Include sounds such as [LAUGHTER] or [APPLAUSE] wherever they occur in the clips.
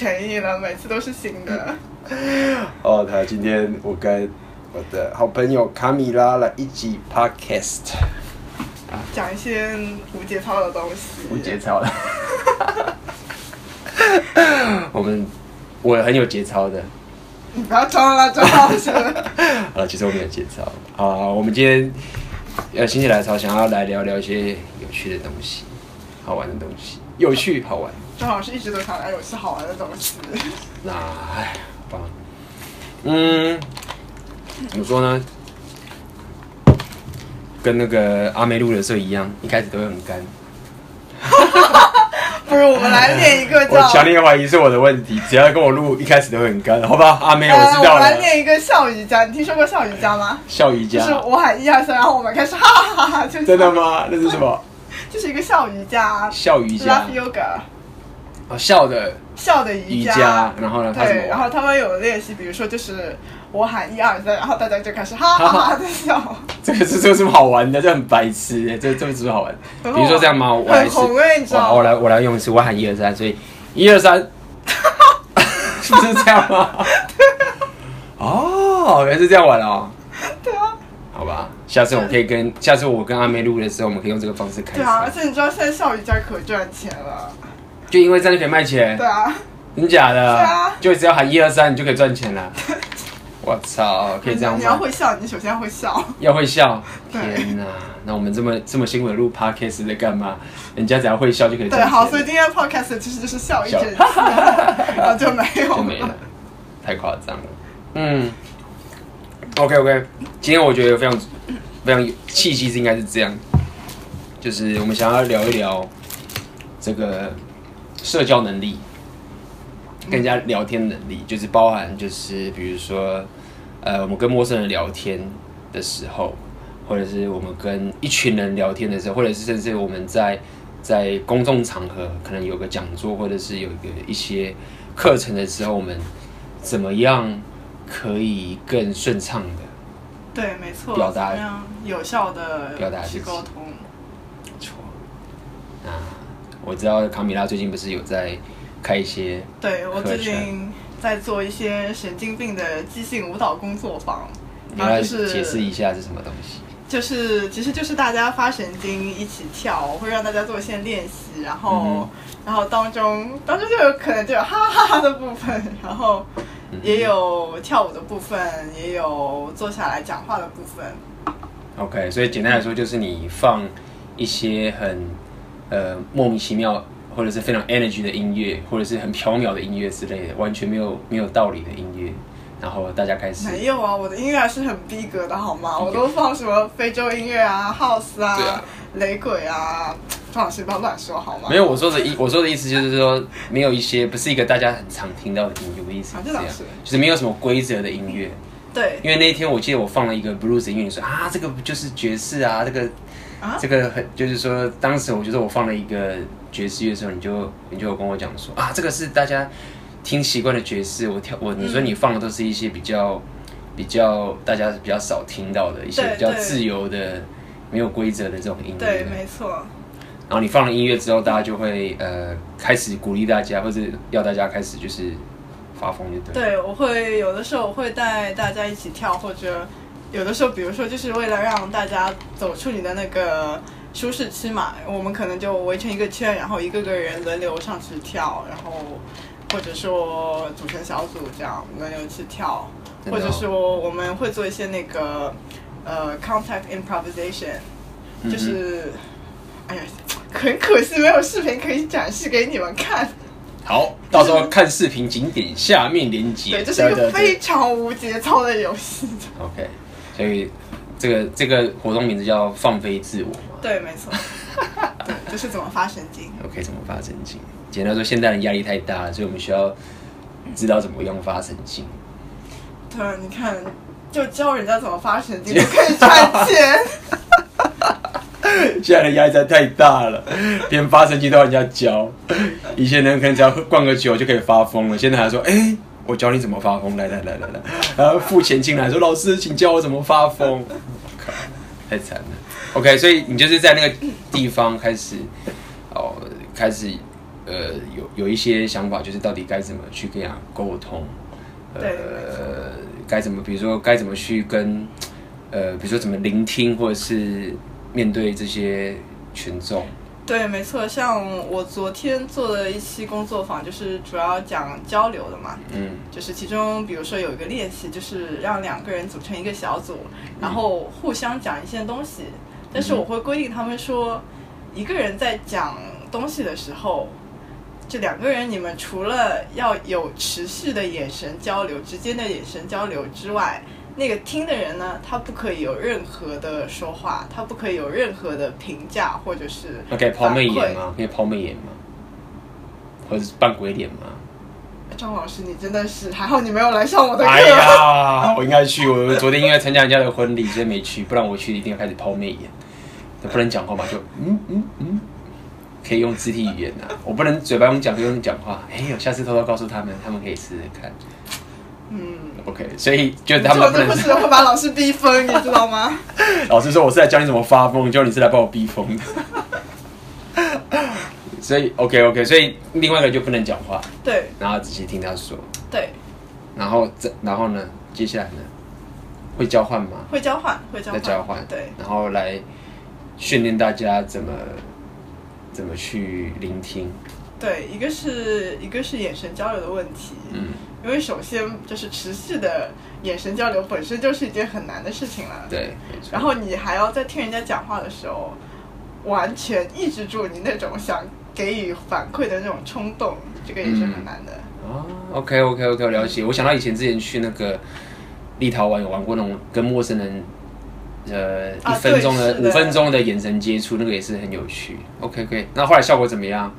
诚意了，每次都是新的。[LAUGHS] 哦，他今天我跟我的好朋友卡米拉来一起 podcast，讲一些无节操的东西。无节操的。[LAUGHS] 我们我很有节操的。你不要装了，装好是。[LAUGHS] 好了，其实我没有节操。好，我们今天要心血来潮，想要来聊聊一些有趣的东西，好玩的东西，有趣好玩。钟老师一直都想来有些好玩的东西。那哎，好吧，嗯，怎么说呢？跟那个阿妹录的时候一样，一开始都会很干。[LAUGHS] 不如我们来练一个叫 [LAUGHS]…… 我强烈怀疑是我的问题，只要跟我录，一开始都会很干，好吧？阿妹，我知道了。我们来练一个笑瑜伽，你听说过笑瑜伽吗？笑瑜伽就是我喊一二三，然后我们开始哈哈哈哈，就真的吗？那是什么？[LAUGHS] 就是一个笑瑜伽。笑瑜伽。Laugh yoga。哦，笑的笑的瑜伽，然后呢？对，然后他们有练习，比如说就是我喊一二三，然后大家就开始哈哈哈的笑。这个是这个是好玩的，这很白痴哎，这这个是不是好玩？比如说这样吗？我来一次，我来我来用一次，我喊一二三，所以一二三，是不是这样吗？哦，原来是这样玩哦。对啊。好吧，下次我可以跟下次我跟阿妹录的时候，我们可以用这个方式开始。对啊，而且你知道现在笑瑜伽可赚钱了。就因为这样就可以卖钱，对啊，真假的？对啊，就只要喊一二三，你就可以赚钱了。我操，可以这样吗？你要会笑，你首先要会笑。要会笑，天哪！那我们这么这么辛苦的录 podcast 在干嘛？人家只要会笑就可以赚钱。对，好，所以今天 podcast 其实就是笑一整次，[LAUGHS] 然后就没有，就没了，太夸张了。嗯，OK OK，今天我觉得非常非常有契机，是应该是这样，就是我们想要聊一聊这个。社交能力，跟人家聊天能力，就是包含就是比如说，呃，我们跟陌生人聊天的时候，或者是我们跟一群人聊天的时候，或者是甚至我们在在公众场合可能有个讲座，或者是有一个一些课程的时候，我们怎么样可以更顺畅的？对，没错，表达有效的表达去沟通，没错啊。我知道卡米拉最近不是有在开一些，对，我最近在做一些神经病的即兴舞蹈工作坊，你要解释一下是什么东西？就是其实就是大家发神经一起跳，我会让大家做一些练习，然后、嗯、然后当中当中就有可能就有哈哈哈的部分，然后也有跳舞的部分，也有坐下来讲话的部分。OK，所以简单来说就是你放一些很。呃，莫名其妙，或者是非常 energy 的音乐，或者是很飘渺的音乐之类的，完全没有没有道理的音乐，然后大家开始没有啊，我的音乐还是很逼格的，好吗？[LAUGHS] 我都放什么非洲音乐啊，house 啊，啊雷鬼啊，钟老师不要乱说好吗？没有，我说的意我说的意思就是说，没有一些不是一个大家很常听到的音乐的意思是这样，就是没有什么规则的音乐。对，因为那一天我记得我放了一个 blues 音乐，你说啊，这个不就是爵士啊，这个。啊、这个很就是说，当时我觉得我放了一个爵士乐的时候，你就你就有跟我讲说啊，这个是大家听习惯的爵士。我跳我你说你放的都是一些比较比较大家比较少听到的一些比较自由的没有规则的这种音乐。对，没错。然后你放了音乐之后，大家就会呃开始鼓励大家，或者要大家开始就是发疯，就对。对，我会有的时候我会带大家一起跳，或者。有的时候，比如说，就是为了让大家走出你的那个舒适区嘛，我们可能就围成一个圈，然后一个个人轮流上去跳，然后或者说组成小组这样轮流去跳，或者说我们会做一些那个呃 contact improvisation，就是、嗯、哎呀，很可惜没有视频可以展示给你们看。好，到时候看视频，景点下面连接。对，这是一个非常无节操的游戏。OK。所以，这个这个活动名字叫放飞自我嘛？对，没错。[LAUGHS] 对，就是怎么发神经。OK，怎么发神经？简单说，现代人压力太大了，所以我们需要知道怎么用发神经。对啊，你看，就教人家怎么发神经就可以赚钱。[LAUGHS] 现在的压力真的太大了，连发神经都要人家教。以前人可能只要灌个酒就可以发疯了，现在还说，哎。我教你怎么发疯，来来来来来，然后付钱进来说：“老师，请教我怎么发疯。”靠，太惨了。OK，所以你就是在那个地方开始，哦，开始呃有有一些想法，就是到底该怎么去跟人家沟通，呃，该怎么，比如说该怎么去跟呃，比如说怎么聆听，或者是面对这些群众。对，没错，像我昨天做的一期工作坊，就是主要讲交流的嘛。嗯，就是其中，比如说有一个练习，就是让两个人组成一个小组，然后互相讲一些东西。但是我会规定他们说，一个人在讲东西的时候，这两个人你们除了要有持续的眼神交流、之间的眼神交流之外，那个听的人呢，他不可以有任何的说话，他不可以有任何的评价或者是。可以抛媚眼吗？可以抛媚眼吗？或者是扮鬼脸吗？张老师，你真的是还好，你没有来上我的课。哎呀，[LAUGHS] 我应该去。我昨天应该参加人家的婚礼，所以没去。不然我去一定要开始抛媚眼。不能讲话嘛？就嗯嗯嗯，可以用肢体语言呐、啊。我不能嘴巴用讲，就用讲话。哎呦，下次偷偷告诉他们，他们可以试试看。嗯，OK，所以就他们不能。是会把老师逼疯，你知道吗？[LAUGHS] 老师说我是来教你怎么发疯，就你是来把我逼疯的。[LAUGHS] 所以 OK OK，所以另外一个就不能讲话。对。然后仔细听他说。对。然后这，然后呢？接下来呢？会交换吗？会交换，会交换。交换。对。然后来训练大家怎么怎么去聆听。对，一个是一个是眼神交流的问题。嗯。因为首先就是持续的眼神交流本身就是一件很难的事情了。对，然后你还要在听人家讲话的时候，完全抑制住你那种想给予反馈的那种冲动，这个也是很难的。哦、嗯 oh,，OK OK OK，我了解。我想到以前之前去那个立陶宛有玩过那种跟陌生人，呃，一分钟的、五、啊、分钟的眼神接触，那个也是很有趣。OK OK，那后来效果怎么样？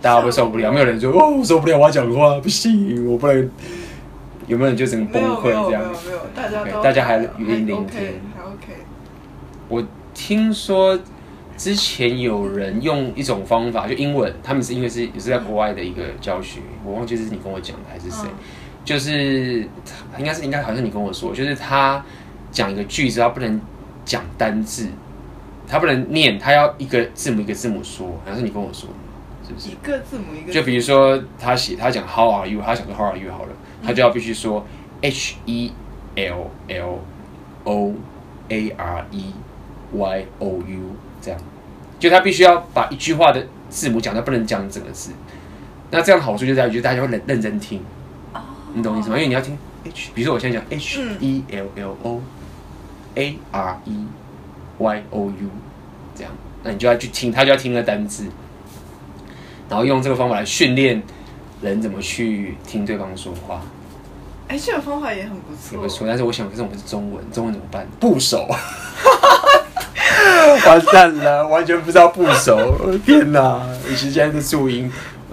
大家会受不了，没有人说哦，我受不了，我要讲话，不行，我不能。有没有人就整个崩溃这样？没有，没有，没有，大家都、okay, 大家还愿意聆听，还 OK。我听说之前有人用一种方法，就英文，他们是因为是也是在国外的一个教学，嗯、我忘记是你跟我讲的还是谁，嗯、就是应该是应该好像你跟我说，就是他讲一个句子，他不能讲单字，他不能念，他要一个字母一个字母说，好像是你跟我说。一个字母一个字母，就比如说他写他讲 How are you？他想说 How are you 好了，他就要必须说 H E L L O A R E Y O U 这样，就他必须要把一句话的字母讲，他不能讲整个字。那这样好处就在于，就大家会认认真听，你懂意思吗？因为你要听 H，比如说我现在讲 H E L L O A R E Y O U 这样，那你就要去听，他就要听那个单字。然后用这个方法来训练人怎么去听对方说话。哎，这个方法也很不错。不错，但是我想，可是我们是中文，中文怎么办？部首，[LAUGHS] 完蛋了，完全不知道部首。天哪！尤其现在是注音，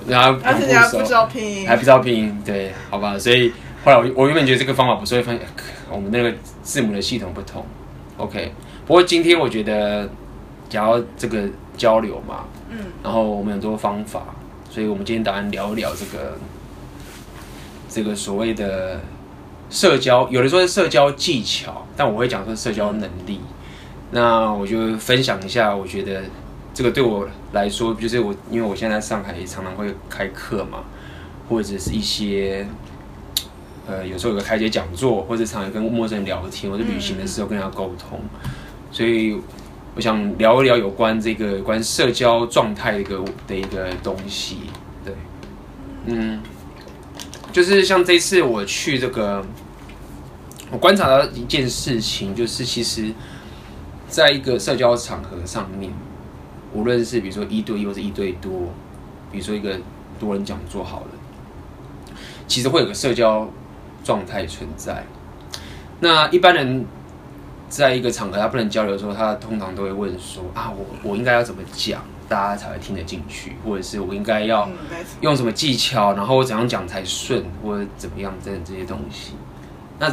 然后而且你还不知道拼音，还不知道拼音，对，好吧。所以后来我我原本觉得这个方法不错，会发现我们那个字母的系统不同。OK，不过今天我觉得假如这个交流嘛。嗯，然后我们有很多方法，所以我们今天打算聊一聊这个这个所谓的社交，有的说是社交技巧，但我会讲说社交能力。那我就分享一下，我觉得这个对我来说，就是我因为我现在在上海也常常会开课嘛，或者是一些呃有时候有个开节讲座，或者常常跟陌生人聊天，或者旅行的时候跟人家沟通，所以。我想聊一聊有关这个关社交状态的一个的一个东西，对，嗯，就是像这次我去这个，我观察到一件事情，就是其实，在一个社交场合上面，无论是比如说一对一或者一对多，比如说一个多人讲座好了，其实会有个社交状态存在。那一般人。在一个场合他不能交流的时候，他通常都会问说：“啊，我我应该要怎么讲，大家才会听得进去？或者是我应该要用什么技巧，然后我怎样讲才顺，或者怎么样等等这些东西？那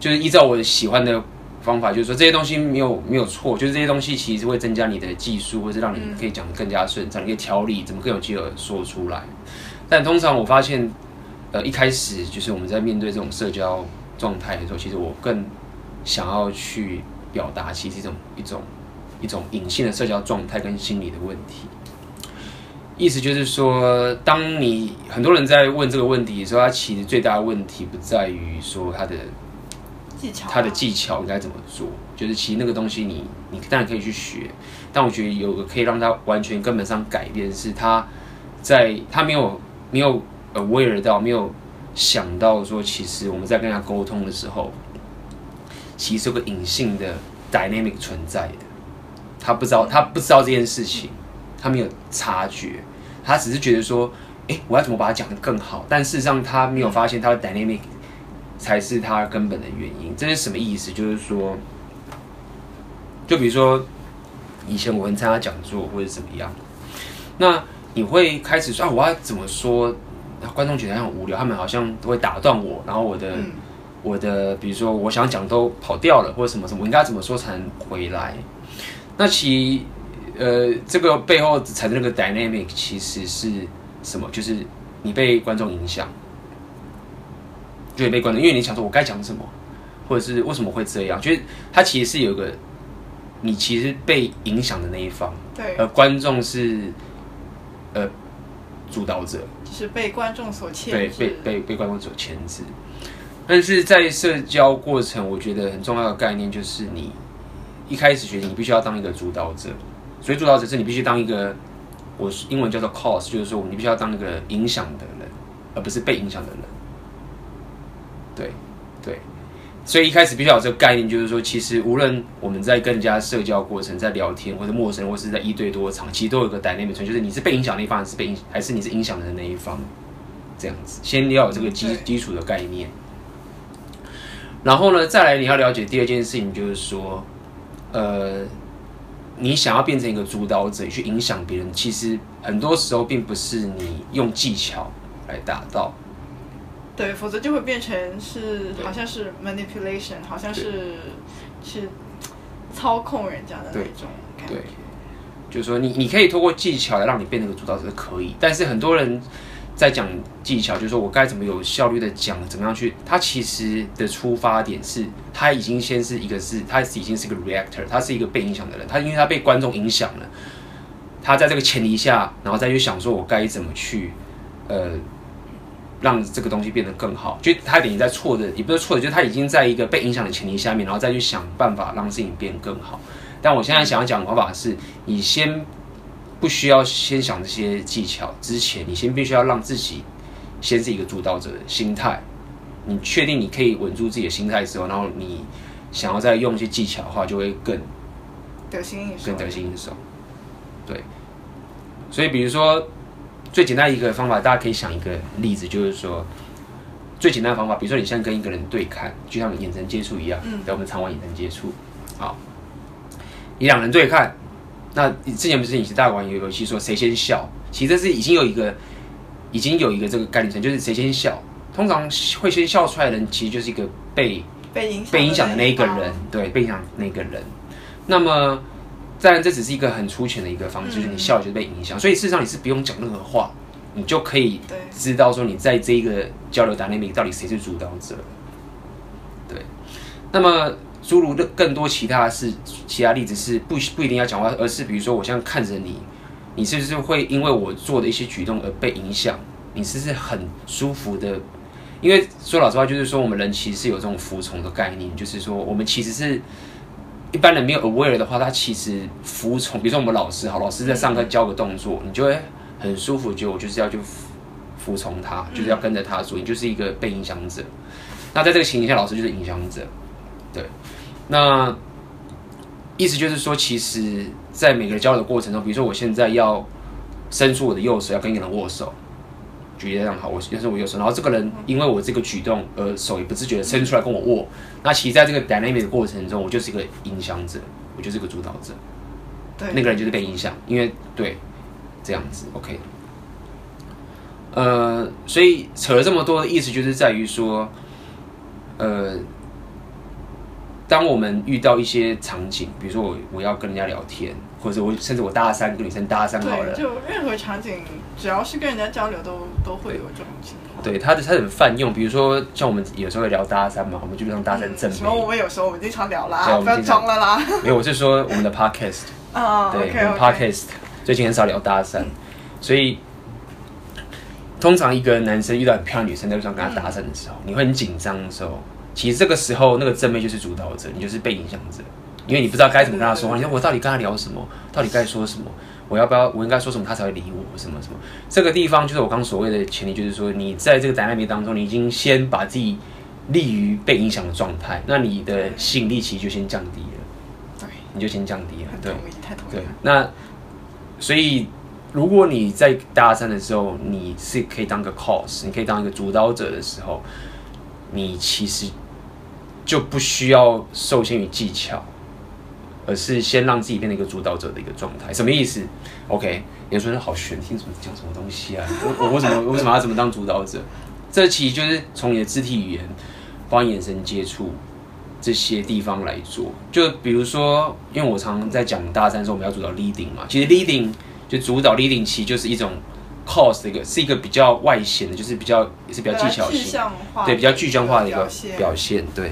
就是依照我喜欢的方法，就是说这些东西没有没有错，就是这些东西其实会增加你的技术，或者是让你可以讲得更加顺畅，你可以调理怎么更有机会说出来。但通常我发现，呃，一开始就是我们在面对这种社交状态的时候，其实我更。想要去表达，其实一种一种一种隐性的社交状态跟心理的问题，意思就是说，当你很多人在问这个问题的时候，他其实最大的问题不在于说他的技巧，他的技巧应该怎么做，就是其实那个东西你你当然可以去学，但我觉得有个可以让他完全根本上改变，是他在他没有没有 aware 到，没有想到说，其实我们在跟他沟通的时候，其实有个隐性的 dynamic 存在的，他不知道他不知道这件事情，他没有察觉。他只是觉得说，哎、我要怎么把它讲得更好？但事实上，他没有发现他的 dynamic 才是他根本的原因。这是什么意思？就是说，就比如说，以前我们参加讲座或者怎么样，那你会开始说啊，我要怎么说？观众觉得很无聊，他们好像都会打断我，然后我的、我的，比如说我想讲都跑掉了，或者什么什么，我应该怎么说才能回来？那其。呃，这个背后产生那个 dynamic 其实是什么？就是你被观众影响，就被观众，因为你想说我该讲什么，或者是为什么会这样？就是它其实是有个你其实被影响的那一方，对，而观众是呃主导者，就是被观众所牵制，对，被被被观众所牵制。但是在社交过程，我觉得很重要的概念就是你一开始学习，你必须要当一个主导者。所以主导者是你必须当一个，我英文叫做 cause，就是说你必须要当一个影响的人，而不是被影响的人。对，对。所以一开始必须要有这个概念，就是说，其实无论我们在跟人家社交过程，在聊天或者陌生，或是在一对多场，其实都有一个 dynamic 存，就是你是被影响的那一方，还是被影，还是你是影响的那一方，这样子。先要有这个基基础的概念。然后呢，再来你要了解第二件事情，就是说，呃。你想要变成一个主导者去影响别人，其实很多时候并不是你用技巧来达到。对，否则就会变成是好像是 manipulation，好像是是操控人家的那种感觉。对，就是说你你可以通过技巧来让你变成一个主导者可以，但是很多人。在讲技巧，就是说我该怎么有效率的讲，怎么样去？他其实的出发点是，他已经先是一个是，他已经是个 reactor，他是一个被影响的人。他因为他被观众影响了，他在这个前提下，然后再去想说，我该怎么去，呃，让这个东西变得更好。就他等于在错的，也不是错的，就是他已经在一个被影响的前提下面，然后再去想办法让事情变更好。但我现在想要讲的方法是，你先。不需要先想这些技巧，之前你先必须要让自己先是一个主导者的心态。你确定你可以稳住自己的心态之后，然后你想要再用一些技巧的话，就会更得心应手。更得心应手。对。所以，比如说最简单一个方法，大家可以想一个例子，就是说最简单的方法，比如说你现在跟一个人对看，就像眼神接触一样，嗯，等我们常玩眼神接触，好，你两人对看。那你之前不是以前大家玩游游戏说谁先笑？其实这是已经有一个，已经有一个这个概念，就是谁先笑。通常会先笑出来的人，其实就是一个被被影响被影响的那一个人，对，被影响那个人。那么，当然这只是一个很粗浅的一个方式，就是你笑就是被影响。所以事实上你是不用讲任何话，你就可以知道说你在这一个交流 dynamic 到底谁是主导者。对，那么。诸如的更多其他的是其他例子是不不一定要讲话，而是比如说我现在看着你，你是不是会因为我做的一些举动而被影响？你是不是很舒服的？因为说老实话，就是说我们人其实是有这种服从的概念，就是说我们其实是一般人没有 aware 的话，他其实服从。比如说我们老师，好，老师在上课教个动作，你就会很舒服，就我就是要去服从他，就是要跟着他做，你就是一个被影响者。那在这个情形下，老师就是影响者，对。那意思就是说，其实，在每个交流的过程中，比如说我现在要伸出我的右手，要跟一个人握手，举例这样好，我伸出我右手，然后这个人因为我这个举动而手也不自觉的伸出来跟我握，那其实在这个 dynamic 的过程中，我就是一个影响者，我就是一个主导者，对，那个人就是被影响，因为对，这样子，OK，呃，所以扯了这么多的意思，就是在于说，呃。当我们遇到一些场景，比如说我我要跟人家聊天，或者我甚至我搭讪跟女生搭讪好了，就任何场景，只要是跟人家交流都，都都会有这种情况。对，他的他很泛用，比如说像我们有时候会聊搭讪嘛，我们基本上大三正。什么？我们有时候我们经常聊啦，不要装了啦。没有，我是说我们的 podcast，啊，对，我们 podcast 最近很少聊搭讪。所以通常一个男生遇到很漂亮女生在路上跟她搭讪的时候，嗯、你会很紧张的时候，其实这个时候那个正妹就是主导者，你就是被影响者，因为你不知道该怎么跟他说话。你说我到底跟他聊什么？到底该说什么？我要不要？我应该说什么他才会理我？什么什么？这个地方就是我刚所谓的前提，就是说你在这个 dynamic 当中，你已经先把自己立于被影响的状态，那你的吸引力其实就先降低了。对，你就先降低了。对，太同意。对，那所以。如果你在大三的时候，你是可以当个 cause，你可以当一个主导者的时候，你其实就不需要受限于技巧，而是先让自己变成一个主导者的一个状态。什么意思？OK，有人说好玄，听什么讲什么东西啊？我我为什么为什么要怎么当主导者？这其实就是从你的肢体语言、包括眼神接触这些地方来做。就比如说，因为我常常在讲搭讪的时候，我们要主导 leading 嘛，其实 leading。就主导 leading 其实就是一种 cause 的一个，是一个比较外显的，就是比较也是比较技巧性，对，比较具象化的一个表现。对，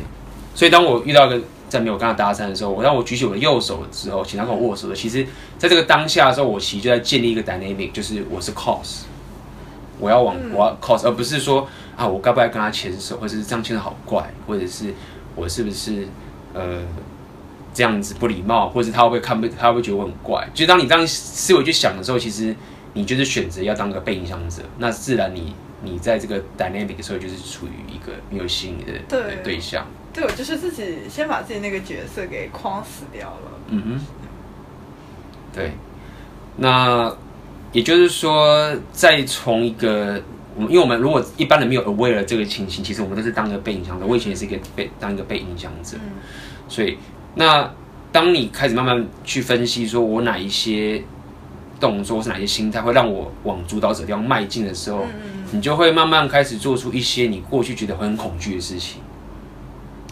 所以当我遇到一个在没有跟他搭讪的时候，我当我举起我的右手之后，请他跟我握手的，其实在这个当下的时候，我其实就在建立一个 dynamic，就是我是 cause，我要往我要 cause，而不是说啊，我该不该跟他牵手，或者是这样牵的好怪，或者是我是不是呃。这样子不礼貌，或者是他会不会看不，他会不会觉得我很怪？就当你这样思维去想的时候，其实你就是选择要当个被影响者，那自然你你在这个 dynamic 的时候就是处于一个没有吸引的对对象。对，我就是自己先把自己那个角色给框死掉了。嗯哼。对。那也就是说，再从一个我们，因为我们如果一般人没有 aware 了这个情形，其实我们都是当个被影响者。我以前也是一个被当一个被影响者，嗯、所以。那当你开始慢慢去分析，说我哪一些动作是哪些心态会让我往主导者地方迈进的时候，你就会慢慢开始做出一些你过去觉得很恐惧的事情。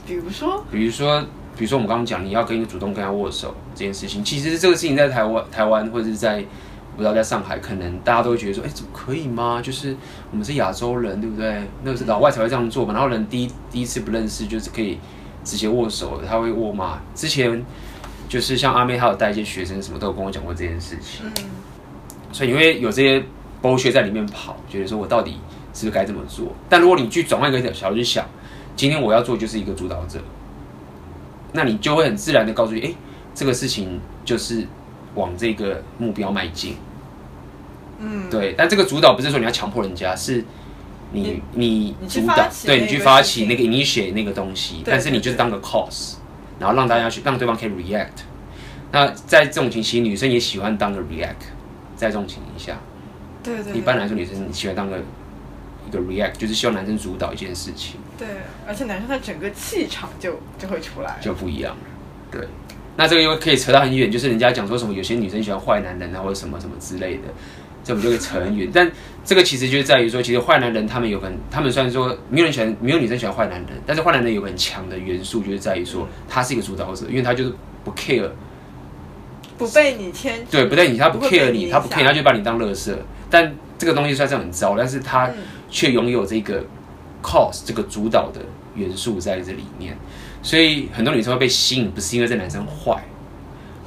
比如说，比如说，比如说我们刚刚讲你要跟一个主动跟他握手这件事情，其实这个事情在台湾、台湾或者是在不知道在上海，可能大家都会觉得说，哎，怎么可以吗？就是我们是亚洲人，对不对？那个是老外才会这样做嘛。然后人第一第一次不认识，就是可以。直接握手，他会握吗？之前就是像阿妹，她有带一些学生，什么都有跟我讲过这件事情。嗯，所以你会有这些剥削在里面跑，觉得说我到底是不是该这么做？但如果你去转换一个角度去想，今天我要做就是一个主导者，那你就会很自然的告诉你，哎，这个事情就是往这个目标迈进。嗯，对。但这个主导不是说你要强迫人家，是。你你主导，对你去发起那个 initiate 那个东西，但是你就是当个 cause，然后让大家去让对方可以 react。那在这种情形，女生也喜欢当个 react。在这种情形下，对对，一般来说女生喜欢当个一个 react，就是希望男生主导一件事情。对，而且男生他整个气场就就会出来，就不一样了。对，那这个又可以扯到很远，就是人家讲说什么有些女生喜欢坏男人啊，或者什么什么之类的。这我们就会扯很远，但这个其实就是在于说，其实坏男人他们有很，他们虽然说没有人喜欢，没有女生喜欢坏男人，但是坏男人有很强的元素，就是在于说他是一个主导者，因为他就是不 care，不被你牵，对，不被你，他不 care 你，他不 care，他就把你当垃圾。但这个东西虽然是很糟，但是他却拥有这个 cause 这个主导的元素在这里面，所以很多女生会被吸引，不是因为这男生坏，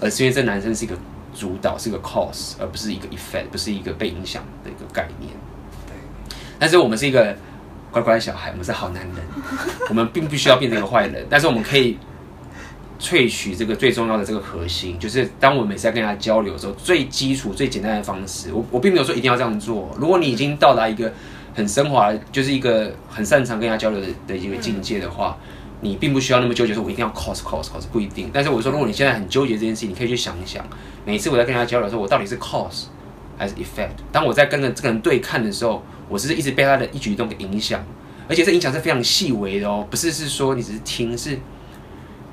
而是因为这男生是一个。主导是一个 cause，而不是一个 effect，不是一个被影响的一个概念。对，但是我们是一个乖乖的小孩，我们是好男人，我们并不需要变成一个坏人，但是我们可以萃取这个最重要的这个核心，就是当我每次在跟人家交流的时候，最基础、最简单的方式。我我并没有说一定要这样做。如果你已经到达一个很升华，就是一个很擅长跟人家交流的的一个境界的话。你并不需要那么纠结，说我一定要 cause cause cause 不一定。但是我说，如果你现在很纠结这件事情，你可以去想一想，每次我在跟人家交流的时候，我到底是 cause 还是 effect？当我在跟着这个人对看的时候，我是一直被他的一举一动给影响，而且这影响是非常细微的哦，不是是说你只是听，是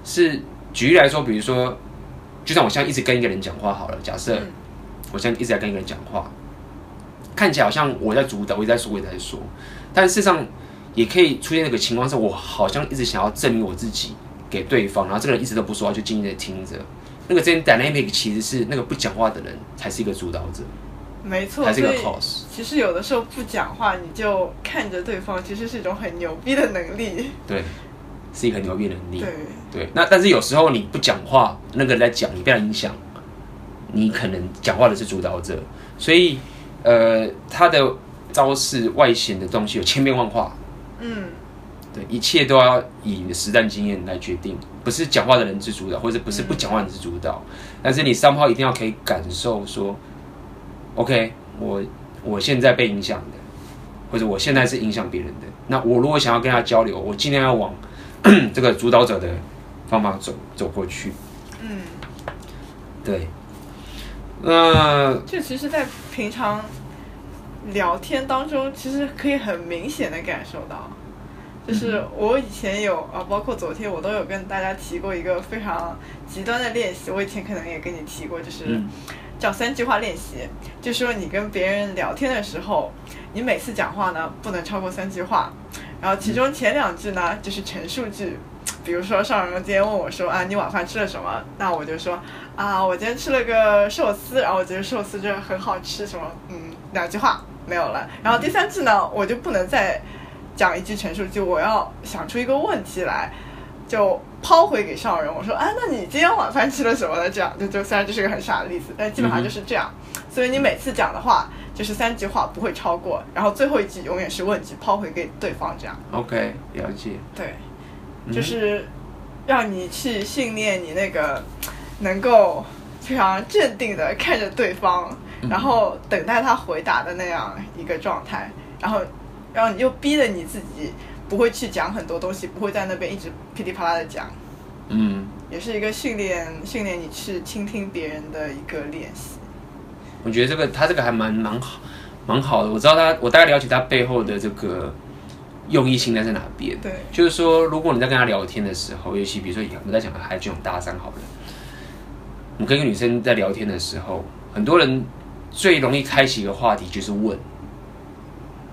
是举例来说，比如说，就像我现在一直跟一个人讲话好了，假设我现在一直在跟一个人讲话，看起来好像我在主导，我在说，我在说，但事实上。也可以出现那个情况是，我好像一直想要证明我自己给对方，然后这个人一直都不说话，就静静的听着。那个这边 dynamic 其实是那个不讲话的人才是一个主导者，没错，才是一个 cause。其实有的时候不讲话，你就看着对方，其实是一种很牛逼的能力。对，是一个很牛逼的能力。对对，那但是有时候你不讲话，那个人在讲，你被他影响，你可能讲话的是主导者，所以。呃，他的招式外显的东西有千变万化。嗯，对，一切都要以实战经验来决定，不是讲话的人是主导，或者不是不讲话的人是主导。嗯、但是你三炮一定要可以感受说，OK，我我现在被影响的，或者我现在是影响别人的。那我如果想要跟他交流，我尽量要往 [CLEARS THROAT] 这个主导者的方法走走过去。嗯，对。那这其实，在平常聊天当中，其实可以很明显的感受到，就是我以前有啊，包括昨天我都有跟大家提过一个非常极端的练习。我以前可能也跟你提过，就是叫三句话练习，就是说你跟别人聊天的时候，你每次讲话呢不能超过三句话，然后其中前两句呢就是陈述句。比如说，上荣今天问我说：“啊，你晚饭吃了什么？”那我就说：“啊，我今天吃了个寿司，然后我觉得寿司真的很好吃。”什么？嗯，两句话没有了。然后第三句呢，我就不能再讲一句陈述句，我要想出一个问题来，就抛回给上人。我说：“啊，那你今天晚饭吃了什么呢？”这样就就虽然这是个很傻的例子，但基本上就是这样。嗯、所以你每次讲的话就是三句话，不会超过，然后最后一句永远是问句，抛回给对方这样。OK，了解。对。就是让你去训练你那个能够非常镇定的看着对方，然后等待他回答的那样一个状态，然后，然后你又逼着你自己不会去讲很多东西，不会在那边一直噼里啪啦的讲。嗯，也是一个训练训练你去倾听别人的一个练习。我觉得这个他这个还蛮蛮好蛮好的，我知道他，我大概了解他背后的这个。用意性在在哪边？对，就是说，如果你在跟他聊天的时候，尤其比如说我们在讲的还这种搭讪好了，我们跟一个女生在聊天的时候，很多人最容易开启一个话题就是问：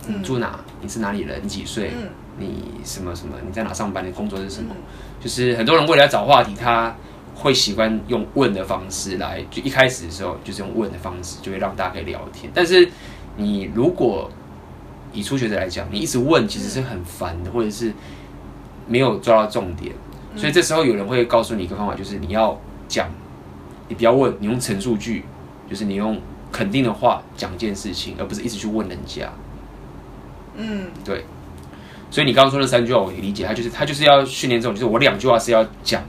你住哪？你是哪里人？你几岁？你什么什么？你在哪上班？你工作是什么？就是很多人为了要找话题，他会习惯用问的方式来，就一开始的时候就是用问的方式，就会让大家可以聊天。但是你如果以初学者来讲，你一直问其实是很烦的，或者是没有抓到重点，所以这时候有人会告诉你一个方法，就是你要讲，你不要问，你用陈述句，就是你用肯定的话讲一件事情，而不是一直去问人家。嗯，对。所以你刚刚说那三句话，我理解，他就是他就是要训练这种，就是我两句话是要讲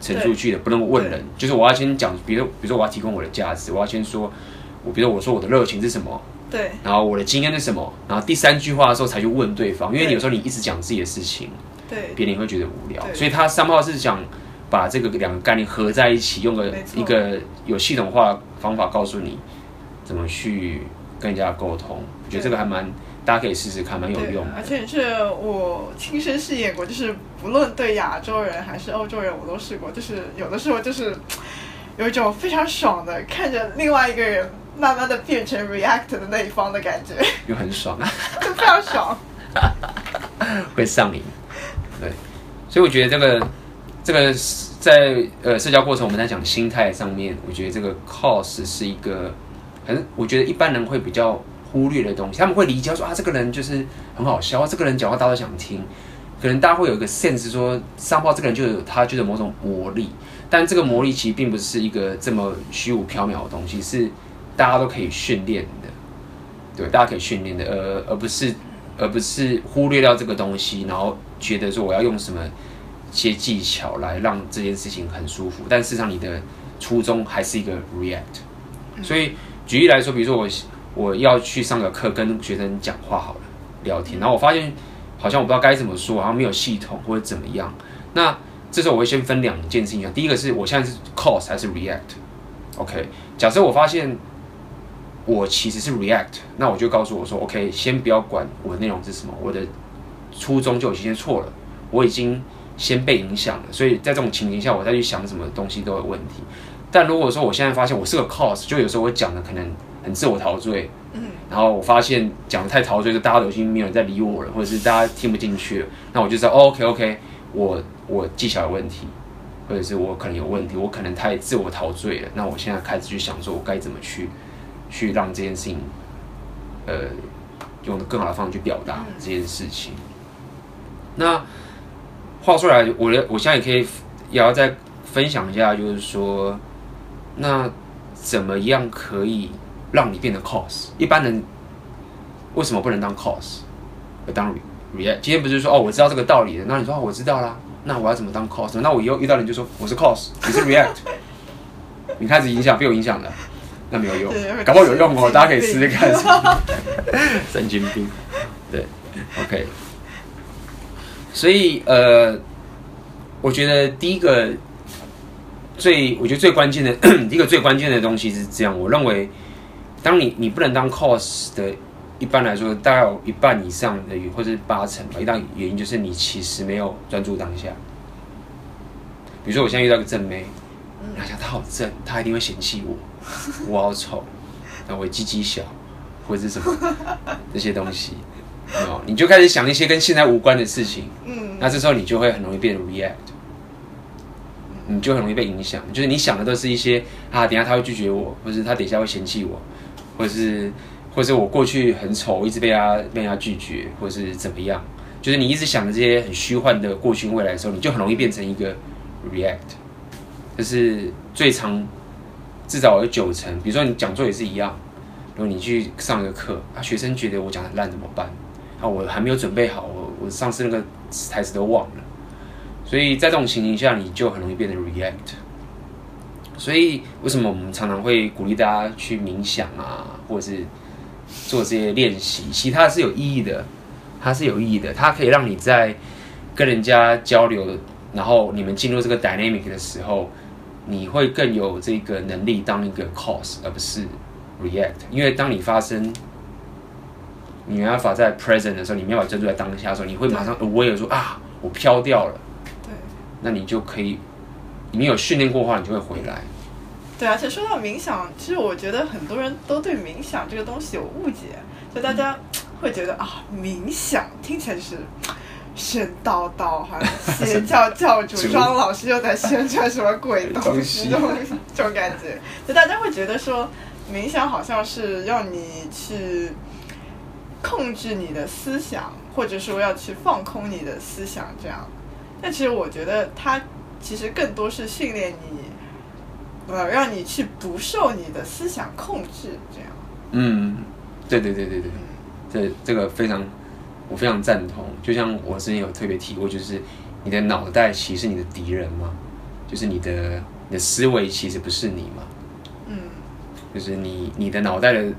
陈述句的，不能问人，就是我要先讲，比如比如说我要提供我的价值，我要先说，我比如说我说我的热情是什么。对，然后我的经验是什么？然后第三句话的时候才去问对方，因为有时候你一直讲自己的事情，对，别人会觉得无聊。所以他三炮是想把这个两个概念合在一起，用个一个有系统化方法告诉你怎么去跟人家沟通。我觉得这个还蛮，大家可以试试看，蛮有用。而且是我亲身试验过，就是不论对亚洲人还是欧洲人，我都试过。就是有的时候就是有一种非常爽的看着另外一个人。慢慢的变成 react 的那一方的感觉，又很爽，[LAUGHS] 就非常爽，[LAUGHS] 会上瘾。对，所以我觉得这个这个在呃社交过程，我们在讲心态上面，我觉得这个 cause 是一个很，我觉得一般人会比较忽略的东西。他们会理解说啊，这个人就是很好笑，这个人讲话大家都想听，可能大家会有一个 sense 说，上报这个人就有他就有某种魔力，但这个魔力其实并不是一个这么虚无缥缈的东西，是。大家都可以训练的，对，大家可以训练的，而而不是，而不是忽略掉这个东西，然后觉得说我要用什么些技巧来让这件事情很舒服，但事实上你的初衷还是一个 react。所以举例来说，比如说我我要去上个课跟学生讲话好了，聊天，然后我发现好像我不知道该怎么说，好像没有系统或者怎么样，那这时候我会先分两件事情，第一个是我现在是 cause 还是 react？OK，假设我发现。我其实是 react，那我就告诉我说，OK，先不要管我的内容是什么，我的初衷就已经错了，我已经先被影响了，所以在这种情形下，我再去想什么东西都有问题。但如果说我现在发现我是个 cause，就有时候我讲的可能很自我陶醉，嗯，然后我发现讲的太陶醉，就大家都已经没有人在理我了，或者是大家听不进去了，那我就说，OK OK，我我技巧有问题，或者是我可能有问题，我可能太自我陶醉了，那我现在开始去想说，我该怎么去。去让这件事情，呃，用更好的方式去表达这件事情。那话说来，我的我现在也可以也要再分享一下，就是说，那怎么样可以让你变得 cause。一般人为什么不能当 cause，而当 react？今天不是说哦，我知道这个道理的，那你说、哦、我知道啦，那我要怎么当 cause？那我以后遇到人就说我是 cause，你是 react，[LAUGHS] 你开始影响被我影响了，那没有用，搞不好有用哦，大家可以试试看。神经病，对，OK。所以呃，我觉得第一个。最我觉得最关键的 [CLEARS THROAT] 一个最关键的东西是这样，我认为，当你你不能当 cause 的，一般来说大概有一半以上的，或者是八成吧，一大原因就是你其实没有专注当下。比如说我现在遇到个正妹，你想她好正，她一定会嫌弃我，[LAUGHS] 我好丑，那我鸡鸡小，或者是什么 [LAUGHS] 这些东西，哦，你就开始想一些跟现在无关的事情，嗯，那这时候你就会很容易变 react。你就很容易被影响，就是你想的都是一些啊，等下他会拒绝我，或是他等下会嫌弃我，或是，或是我过去很丑，一直被他被他拒绝，或是怎么样，就是你一直想的这些很虚幻的过去未来的时候，你就很容易变成一个 react，就是最长至少有九成，比如说你讲座也是一样，如果你去上一个课，啊，学生觉得我讲的烂怎么办？啊，我还没有准备好，我我上次那个台词都忘了。所以在这种情形下，你就很容易变得 react。所以为什么我们常常会鼓励大家去冥想啊，或者是做这些练习？其实它是有意义的，它是有意义的，它可以让你在跟人家交流，然后你们进入这个 dynamic 的时候，你会更有这个能力当一个 cause，而不是 react。因为当你发生，你没办法在 present 的时候，你没办法专注在当下的时候，你会马上 aware 说啊，我飘掉了。对那你就可以，你有训练过的话，你就会回来。对，而且说到冥想，其实我觉得很多人都对冥想这个东西有误解，就大家会觉得啊，冥想听起来就是神叨叨，好像邪教教主 [LAUGHS] 张老师又在宣传什么鬼东西，这种这种感觉，[LAUGHS] 就大家会觉得说冥想好像是要你去控制你的思想，或者说要去放空你的思想这样。但其实我觉得它其实更多是训练你，呃，让你去不受你的思想控制，这样。嗯，对对对对对，这这个非常，我非常赞同。就像我之前有特别提过，就是你的脑袋其实是你的敌人嘛，就是你的你的思维其实不是你嘛。嗯。就是你你的脑袋的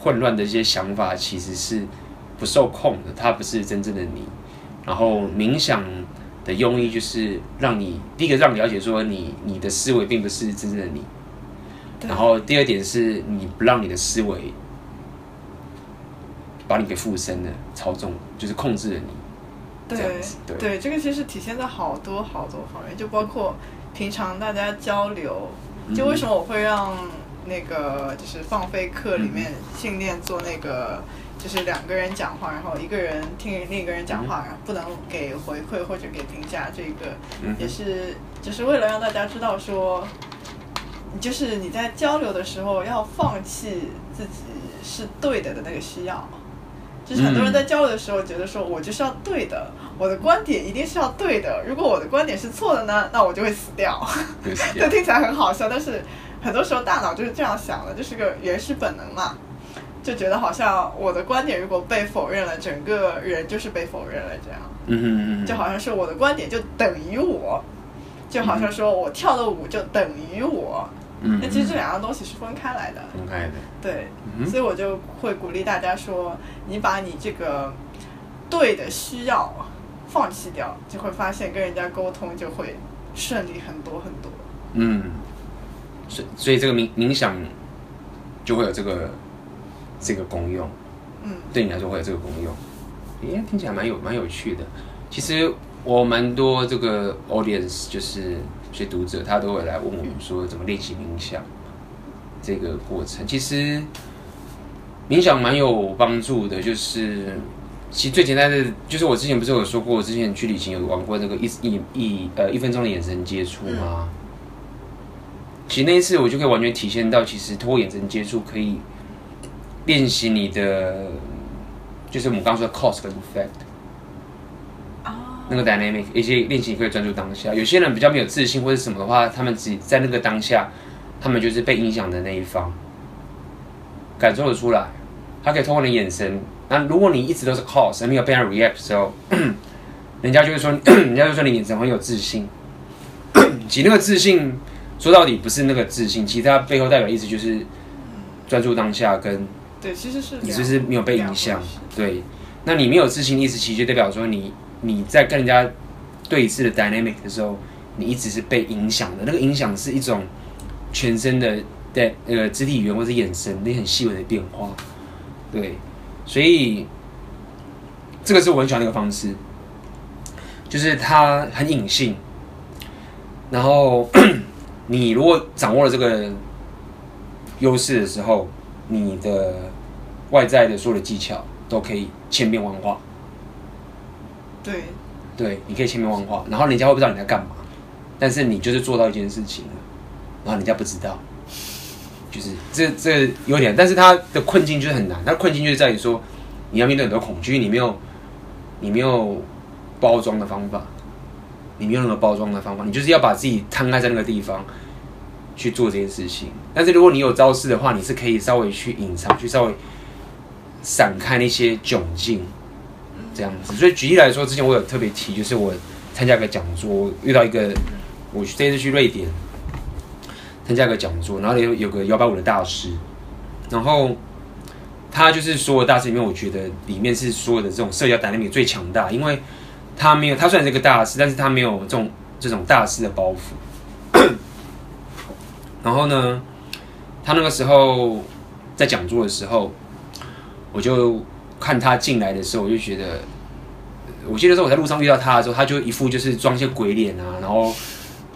混乱的一些想法其实是不受控的，它不是真正的你。然后冥想。的用意就是让你第一个让你了解说你你的思维并不是真正的你，然后第二点是你不让你的思维把你给附身了，操纵就是控制了你。对对，对，这个其实体现在好多好多方面，就包括平常大家交流，就为什么我会让那个就是放飞课里面训练做那个。就是两个人讲话，然后一个人听另一个人讲话，然后不能给回馈或者给评价，这个也是就是为了让大家知道说，就是你在交流的时候要放弃自己是对的的那个需要。就是很多人在交流的时候觉得说我就是要对的，我的观点一定是要对的，如果我的观点是错的呢，那我就会死掉。这 [LAUGHS] 听起来很好笑，但是很多时候大脑就是这样想的，就是个原始本能嘛。就觉得好像我的观点如果被否认了，整个人就是被否认了这样。嗯嗯嗯。就好像是我的观点就等于我，就好像说我跳的舞就等于我。嗯。那其实这两样东西是分开来的。分开的。对。所以我就会鼓励大家说，你把你这个对的需要放弃掉，就会发现跟人家沟通就会顺利很多很多。嗯。所以所以这个冥冥想就会有这个。这个功用，嗯，对你来说会有这个功用，诶，听起来蛮有蛮有趣的。其实我蛮多这个 audience，就是些读者，他都会来问我们说怎么练习冥想这个过程。其实冥想蛮有帮助的，就是其实最简单的，就是我之前不是有说过，我之前去旅行有玩过那个一一一呃一分钟的眼神接触吗？其实那一次我就可以完全体现到，其实通过眼神接触可以。练习你的，就是我们刚刚说的 cause 跟 effect，那个 dynamic，一些练习你可以专注当下。有些人比较没有自信或者什么的话，他们只在那个当下，他们就是被影响的那一方。感受得出来，他可以通过你的眼神。那如果你一直都是 cause，而没有被他 react 的时候，[CLEARS THROAT] 人家就会说，人家就说你眼神很有自信。[CLEARS THROAT] 其实那个自信说到底不是那个自信，其实它背后代表意思就是专注当下跟对，其实是你就是没有被影响。对，那你没有自信的意识，其实就代表说你你在跟人家对峙的 dynamic 的时候，你一直是被影响的。那个影响是一种全身的在呃肢体语言或者眼神那很细微的变化。对。所以，这个是我很喜欢的一个方式，就是它很隐性。然后，[CLEARS THROAT] 你如果掌握了这个优势的时候，你的外在的所有的技巧都可以千变万化。对，对，你可以千变万化，然后人家会不知道你在干嘛，但是你就是做到一件事情了，然后人家不知道。就是这这有点，但是他的困境就是很难。他的困境就是在于说，你要面对很多恐惧，你没有，你没有包装的方法，你没有任何包装的方法，你就是要把自己摊开在那个地方去做这件事情。但是如果你有招式的话，你是可以稍微去隐藏，去稍微闪开那些窘境，这样子。所以举例来说，之前我有特别提，就是我参加个讲座，遇到一个，我这次去瑞典。参加个讲座，然后有有个幺八五的大师，然后他就是所有大师里面，我觉得里面是所有的这种社交胆量里最强大，因为他没有，他虽然是个大师，但是他没有这种这种大师的包袱。然后呢，他那个时候在讲座的时候，我就看他进来的时候，我就觉得，我记得说我在路上遇到他的时候，他就一副就是装一些鬼脸啊，然后。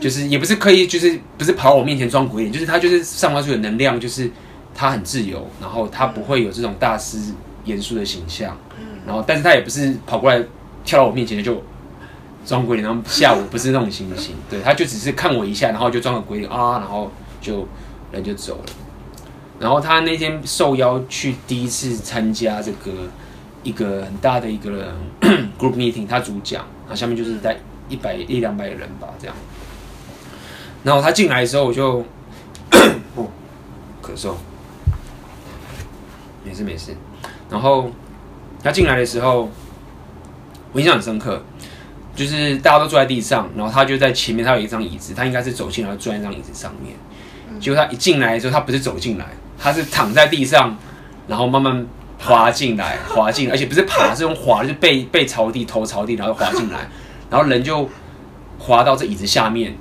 就是也不是刻意，就是不是跑到我面前装鬼脸，就是他就是散发出的能量，就是他很自由，然后他不会有这种大师严肃的形象，然后但是他也不是跑过来跳到我面前就装鬼脸，然后吓我，不是那种情形，对，他就只是看我一下，然后就装个鬼脸啊，然后就人就走了。然后他那天受邀去第一次参加这个一个很大的一个 [CLEARS THROAT] group meeting，他主讲，然后下面就是在一百一两百人吧，这样。然后他进来的时候，我就 [COUGHS] 哦咳嗽，没事没事。然后他进来的时候，我印象很深刻，就是大家都坐在地上，然后他就在前面，他有一张椅子，他应该是走进来坐在那张椅子上面。结果他一进来的时候，他不是走进来，他是躺在地上，然后慢慢滑进来，[LAUGHS] 滑进，而且不是爬，是用滑，就是背背朝地，头朝地，然后滑进来，然后人就滑到这椅子下面。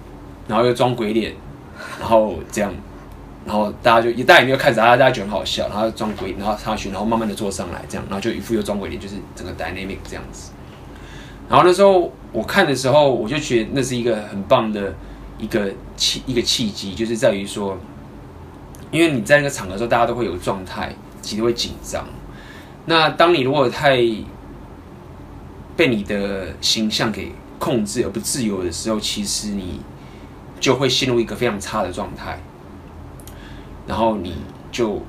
然后又装鬼脸，然后这样，然后大家就大家也没有看着他，大家觉得很好笑。然后装鬼，然后上去，然后慢慢的坐上来，这样，然后就一副又装鬼脸，就是整个 dynamic 这样子。然后那时候我看的时候，我就觉得那是一个很棒的一个契一个契机，就是在于说，因为你在那个场合时候，大家都会有状态，其实会紧张。那当你如果太被你的形象给控制而不自由的时候，其实你。就会陷入一个非常差的状态，然后你就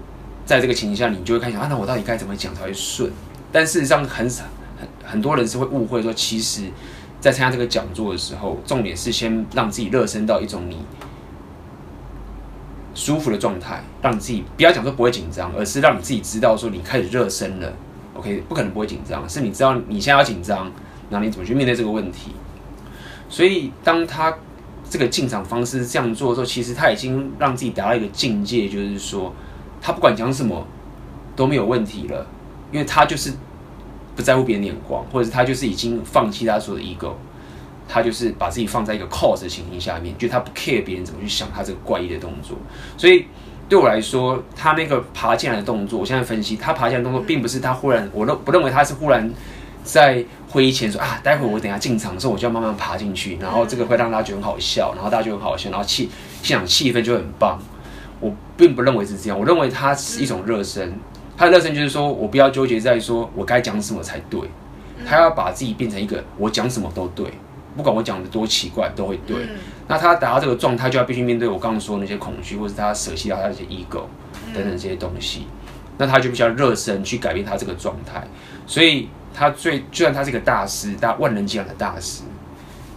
在这个情形下，你就会开始啊，那我到底该怎么讲才会顺？但事实上很，很很很多人是会误会说，其实，在参加这个讲座的时候，重点是先让自己热身到一种你舒服的状态，让自己不要讲说不会紧张，而是让你自己知道说你开始热身了。OK，不可能不会紧张，是你知道你现在要紧张，那你怎么去面对这个问题？所以当他。这个进场方式这样做的时候，其实他已经让自己达到一个境界，就是说，他不管讲什么都没有问题了，因为他就是不在乎别人的眼光，或者是他就是已经放弃他所有的 ego，他就是把自己放在一个 cause 的情形下面，就他不 care 别人怎么去想他这个怪异的动作。所以对我来说，他那个爬进来的动作，我现在分析，他爬进来的动作并不是他忽然，我认不认为他是忽然。在会议前说啊，待会我等下进场的时候，我就要慢慢爬进去，然后这个会让大家觉得很好笑，然后大家就很好笑，然后气现场气氛就很棒。我并不认为是这样，我认为它是一种热身。它的热身就是说我不要纠结在说我该讲什么才对，他要把自己变成一个我讲什么都对，不管我讲的多奇怪都会对。那他达到这个状态，就要必须面对我刚刚说的那些恐惧，或是他舍弃掉他那些 ego 等等这些东西。那他就必须要热身去改变他这个状态，所以。他最，就算他是一个大师，大万人敬仰的大师，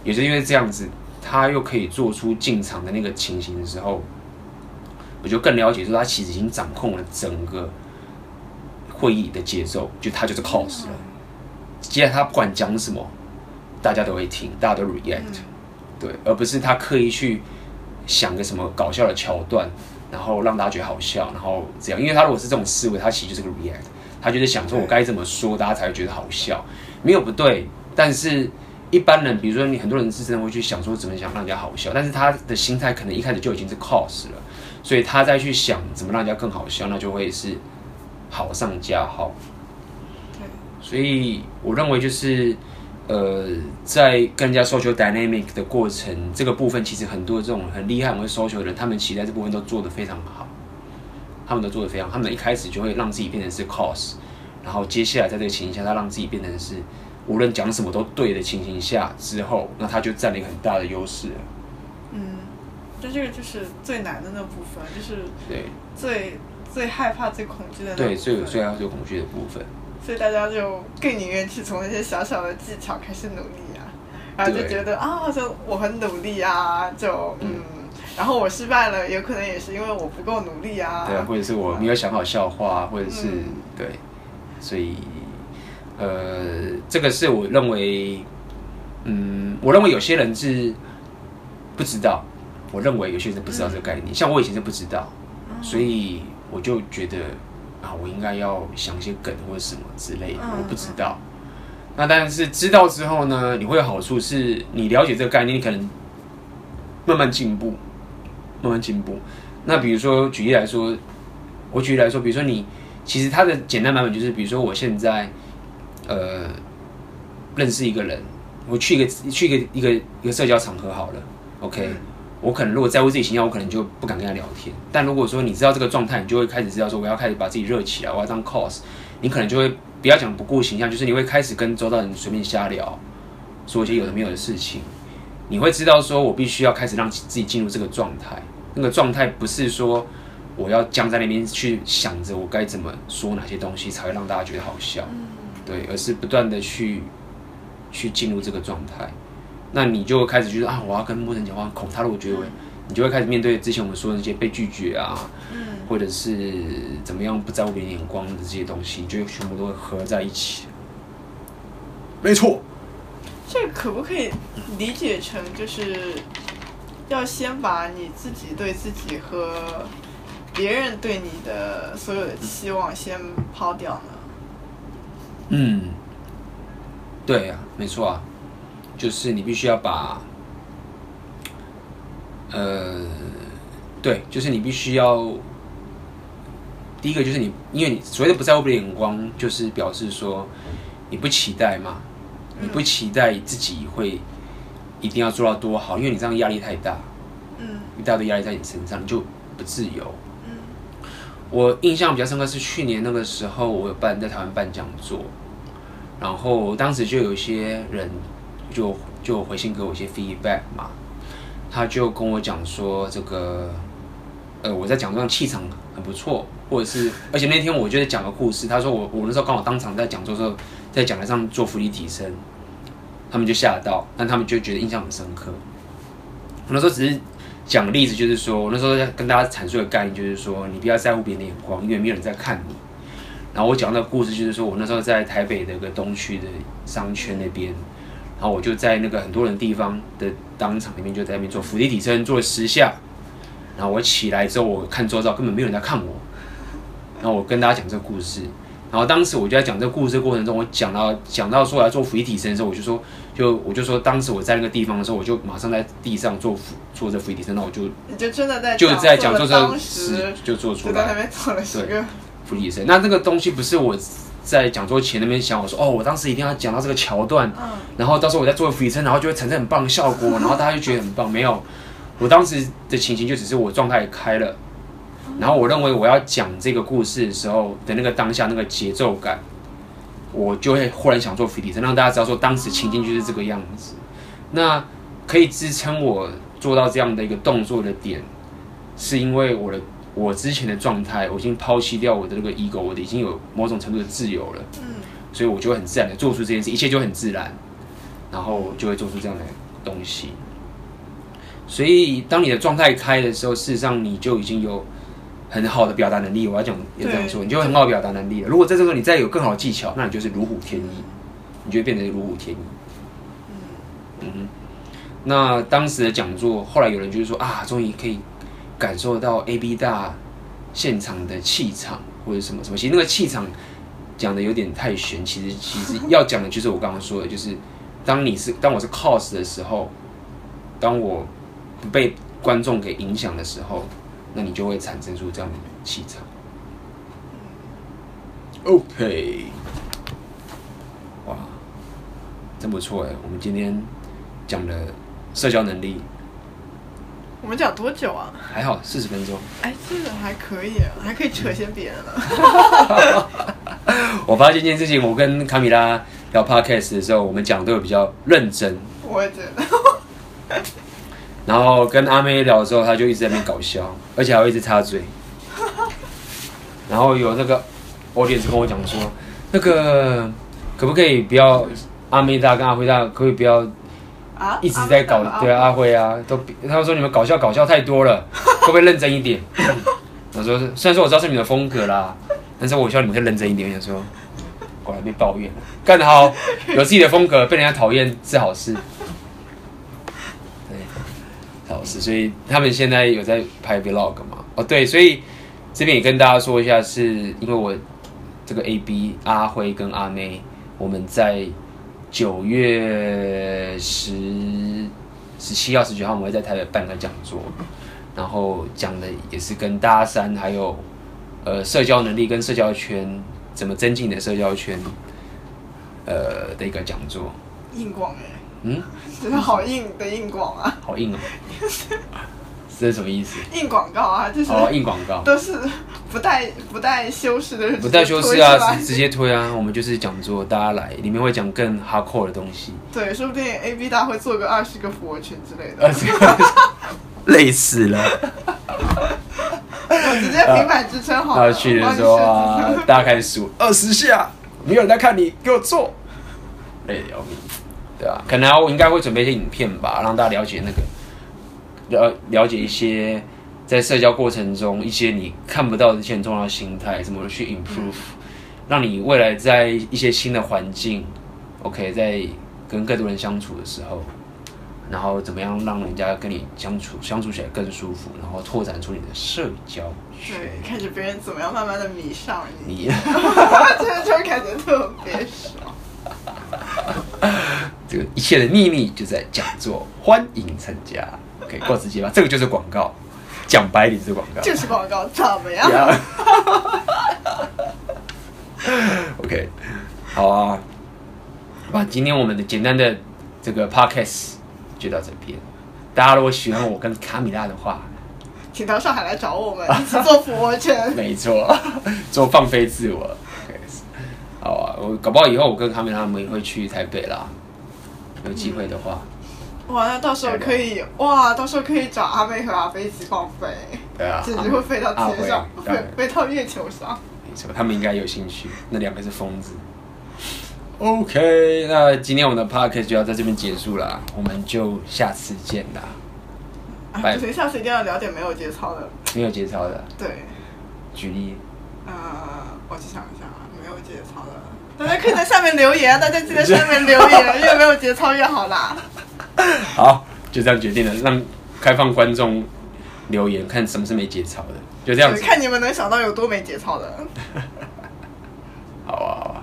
也是因为这样子，他又可以做出进场的那个情形的时候，我就更了解说他其实已经掌控了整个会议的节奏，就他就是 cause 了。接下来他不管讲什么，大家都会听，大家都 react，对，而不是他刻意去想个什么搞笑的桥段，然后让大家觉得好笑，然后这样。因为他如果是这种思维，他其实就是个 react，他就是想说我该怎么说，大家才会觉得好笑，没有不对。但是一般人，比如说你很多人是真的会去想说怎么想让人家好笑，但是他的心态可能一开始就已经是 cause 了，所以他再去想怎么让人家更好笑，那就会是好上加好。所以我认为就是，呃，在跟人家 social dynamic 的过程，这个部分其实很多这种很厉害、很会 social 的人，他们其实在这部分都做得非常好。他们都做得非常，他们一开始就会让自己变成是 cause，然后接下来在这个情形下，他让自己变成是无论讲什么都对的情形下之后，那他就占了一个很大的优势。嗯，这这个就是最难的那部分，就是对最最害怕、最恐惧的那对最最害怕、最恐惧的部分。所以大家就更宁愿去从那些小小的技巧开始努力啊，然后就觉得啊，就我很努力啊，就嗯，然后我失败了，有可能也是因为我不够努力啊，对啊，或者是我没有想好笑话，或者是、嗯、对，所以呃，这个是我认为，嗯，我认为有些人是不知道，我认为有些人不知道这个概念，嗯、像我以前是不知道，所以我就觉得。啊，我应该要想些梗或者什么之类的，我不知道。那但是知道之后呢，你会有好处，是你了解这个概念，你可能慢慢进步，慢慢进步。那比如说举例来说，我举例来说，比如说你其实它的简单版本就是，比如说我现在呃认识一个人，我去一个去一个一个一个社交场合好了，OK。我可能如果在乎自己形象，我可能就不敢跟他聊天。但如果说你知道这个状态，你就会开始知道说我要开始把自己热起来，我要当 cause。你可能就会不要讲不顾形象，就是你会开始跟周遭人随便瞎聊，说一些有的没有的事情。你会知道说我必须要开始让自己进入这个状态。那个状态不是说我要僵在那边去想着我该怎么说哪些东西才会让大家觉得好笑，对，而是不断的去去进入这个状态。那你就会开始觉得啊，我要跟陌生人讲话，恐他如果觉得，你就会开始面对之前我们说的那些被拒绝啊，嗯，或者是怎么样不在乎别人眼光的这些东西，就全部都会合在一起。没错。这可不可以理解成就是要先把你自己对自己和别人对你的所有的期望先抛掉呢？嗯，对呀，没错啊。就是你必须要把，呃，对，就是你必须要，第一个就是你，因为你所谓的不在乎别人眼光，就是表示说你不期待嘛，你不期待自己会一定要做到多好，因为你这样压力太大，嗯，一大堆压力在你身上，你就不自由。嗯，我印象比较深刻是去年那个时候，我有办在台湾办讲座，然后当时就有一些人。就就回信给我一些 feedback 嘛，他就跟我讲说这个，呃，我在讲座上气场很不错，或者是，而且那天我就在讲个故事，他说我我那时候刚好当场在讲座时候，在讲台上做福利提升，他们就吓到，但他们就觉得印象很深刻。我那时候只是讲例子，就是说我那时候在跟大家阐述的概念，就是说你不要在乎别人的眼光，因为没有人在看你。然后我讲那个故事，就是说我那时候在台北的一个东区的商圈那边。然后我就在那个很多人地方的当场里面，就在那边做伏地挺身，做了十下。然后我起来之后，我看周遭根本没有人在看我。然后我跟大家讲这个故事。然后当时我就在讲这个故事的过程中，我讲到讲到说我要做伏地挺身的时候，我就说，就我就说，当时我在那个地方的时候，我就马上在地上做伏做这伏地挺身。那我就你就真的在就在讲座上时就做出来，在那边做了十个伏地挺身。那这个东西不是我。在讲座前那边想，我说哦，我当时一定要讲到这个桥段，然后到时候我再做俯卧撑，然后就会产生很棒的效果，然后大家就觉得很棒。没有，我当时的情形就只是我状态开了，然后我认为我要讲这个故事的时候的那个当下那个节奏感，我就会忽然想做俯卧撑，让大家知道说当时情境就是这个样子。那可以支撑我做到这样的一个动作的点，是因为我的。我之前的状态，我已经抛弃掉我的那个 ego，我的已经有某种程度的自由了，嗯，所以我就会很自然的做出这件事，一切就很自然，然后就会做出这样的东西。所以当你的状态开的时候，事实上你就已经有很好的表达能力。我要讲也这样说，你就会很好的表达能力了。如果在这个时候你再有更好的技巧，那你就是如虎添翼，你就会变得如虎添翼。嗯哼。那当时的讲座，后来有人就是说啊，终于可以感受到 AB 大现场的气场或者什么什么。其实那个气场讲的有点太玄，其实其实要讲的就是我刚刚说的，就是当你是当我是 cos 的时候，当我不被观众给影响的时候，那你就会产生出这样的气场。OK，哇，真不错哎，我们今天讲的。社交能力，我们讲多久啊？还好，四十分钟。哎，这个还可以，还可以扯些别人了。[LAUGHS] 我发现一件事情，我跟卡米拉聊 podcast 的时候，我们讲都有比较认真。我也觉得。[LAUGHS] 然后跟阿妹聊的时候，她就一直在那边搞笑，而且还会一直插嘴。[LAUGHS] 然后有那个 audience 跟我讲说，那个可不可以不要阿妹大跟阿辉大，可不可以不要？啊、一直在搞，对啊，阿辉啊，都他们说你们搞笑搞笑太多了，[LAUGHS] 会不会认真一点？[LAUGHS] 我说虽然说我知道是你们的风格啦，但是我希望你们可以认真一点。我说果然被抱怨，干得好，有自己的风格，被人家讨厌是好事，对，是好事。所以他们现在有在拍 vlog 嘛？哦，对，所以这边也跟大家说一下，是因为我这个 AB 阿辉跟阿妹，我们在。九月十十七号、十九号，我们会在台北办个讲座，然后讲的也是跟搭讪，还有呃社交能力跟社交圈怎么增进你的社交圈，呃的一个讲座。硬广哎，嗯，[LAUGHS] 真的好硬的硬广啊，好硬哦。[LAUGHS] 这是什么意思？硬广告啊，就是哦，硬广告都是 [LAUGHS] 不带不带修饰的，不带修饰啊，直接推啊。我们就是讲座，大家来，里面会讲更 hardcore 的东西。对，说不定 AB 大会做个二十个俯卧撑之类的。二十个，[LAUGHS] 累死了。我直接平板支撑好了。他去的时候啊，大家开始数 [LAUGHS] 二十下，没有人在看你，给我做，累的要命，对啊？可能我应该会准备一些影片吧，让大家了解那个。了了解一些在社交过程中一些你看不到的一些很重要的心态，怎么去 improve，让你未来在一些新的环境，OK，在跟更多人相处的时候，然后怎么样让人家跟你相处相处起来更舒服，然后拓展出你的社交圈。对，看着别人怎么样慢慢的迷上你，你，[LAUGHS] 这就感觉特别爽。这个一切的秘密就在讲座，欢迎参加。OK，够直接吧？这个就是广告，讲白点是广告，就是广告，怎么样？[LAUGHS] OK，好啊，好吧，今天我们的简单的这个 Podcast 就到这边。大家如果喜欢我跟卡米拉的话，请到上海来找我们一起做俯卧撑。[LAUGHS] 没错，做放飞自我。OK，好啊，我搞不好以后我跟卡米拉他们也会去台北啦，有机会的话。哇，那到时候可以哇，到时候可以找阿妹和阿飞一起放飞，对啊，简直会飞到天上，飞飞到月球上。没错，他们应该有兴趣。那两个是疯子。OK，那今天我们的 Podcast 就要在这边结束了，我们就下次见啦。不行，下次一定要聊点没有节操的。没有节操的。对。举例。呃，我去想一下啊，没有节操的，大家可以在下面留言啊，大家记得下面留言，越没有节操越好啦。[LAUGHS] 好，就这样决定了，让开放观众留言，看什么是没节操的，就这样子。看你们能想到有多没节操的。好啊，好啊，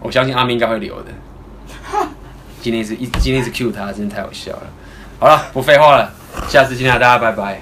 我相信阿明应该会留的。[LAUGHS] 今天是一，今天是 cue 他，真的太好笑了。好了，不废话了，下次见啊，大家拜拜。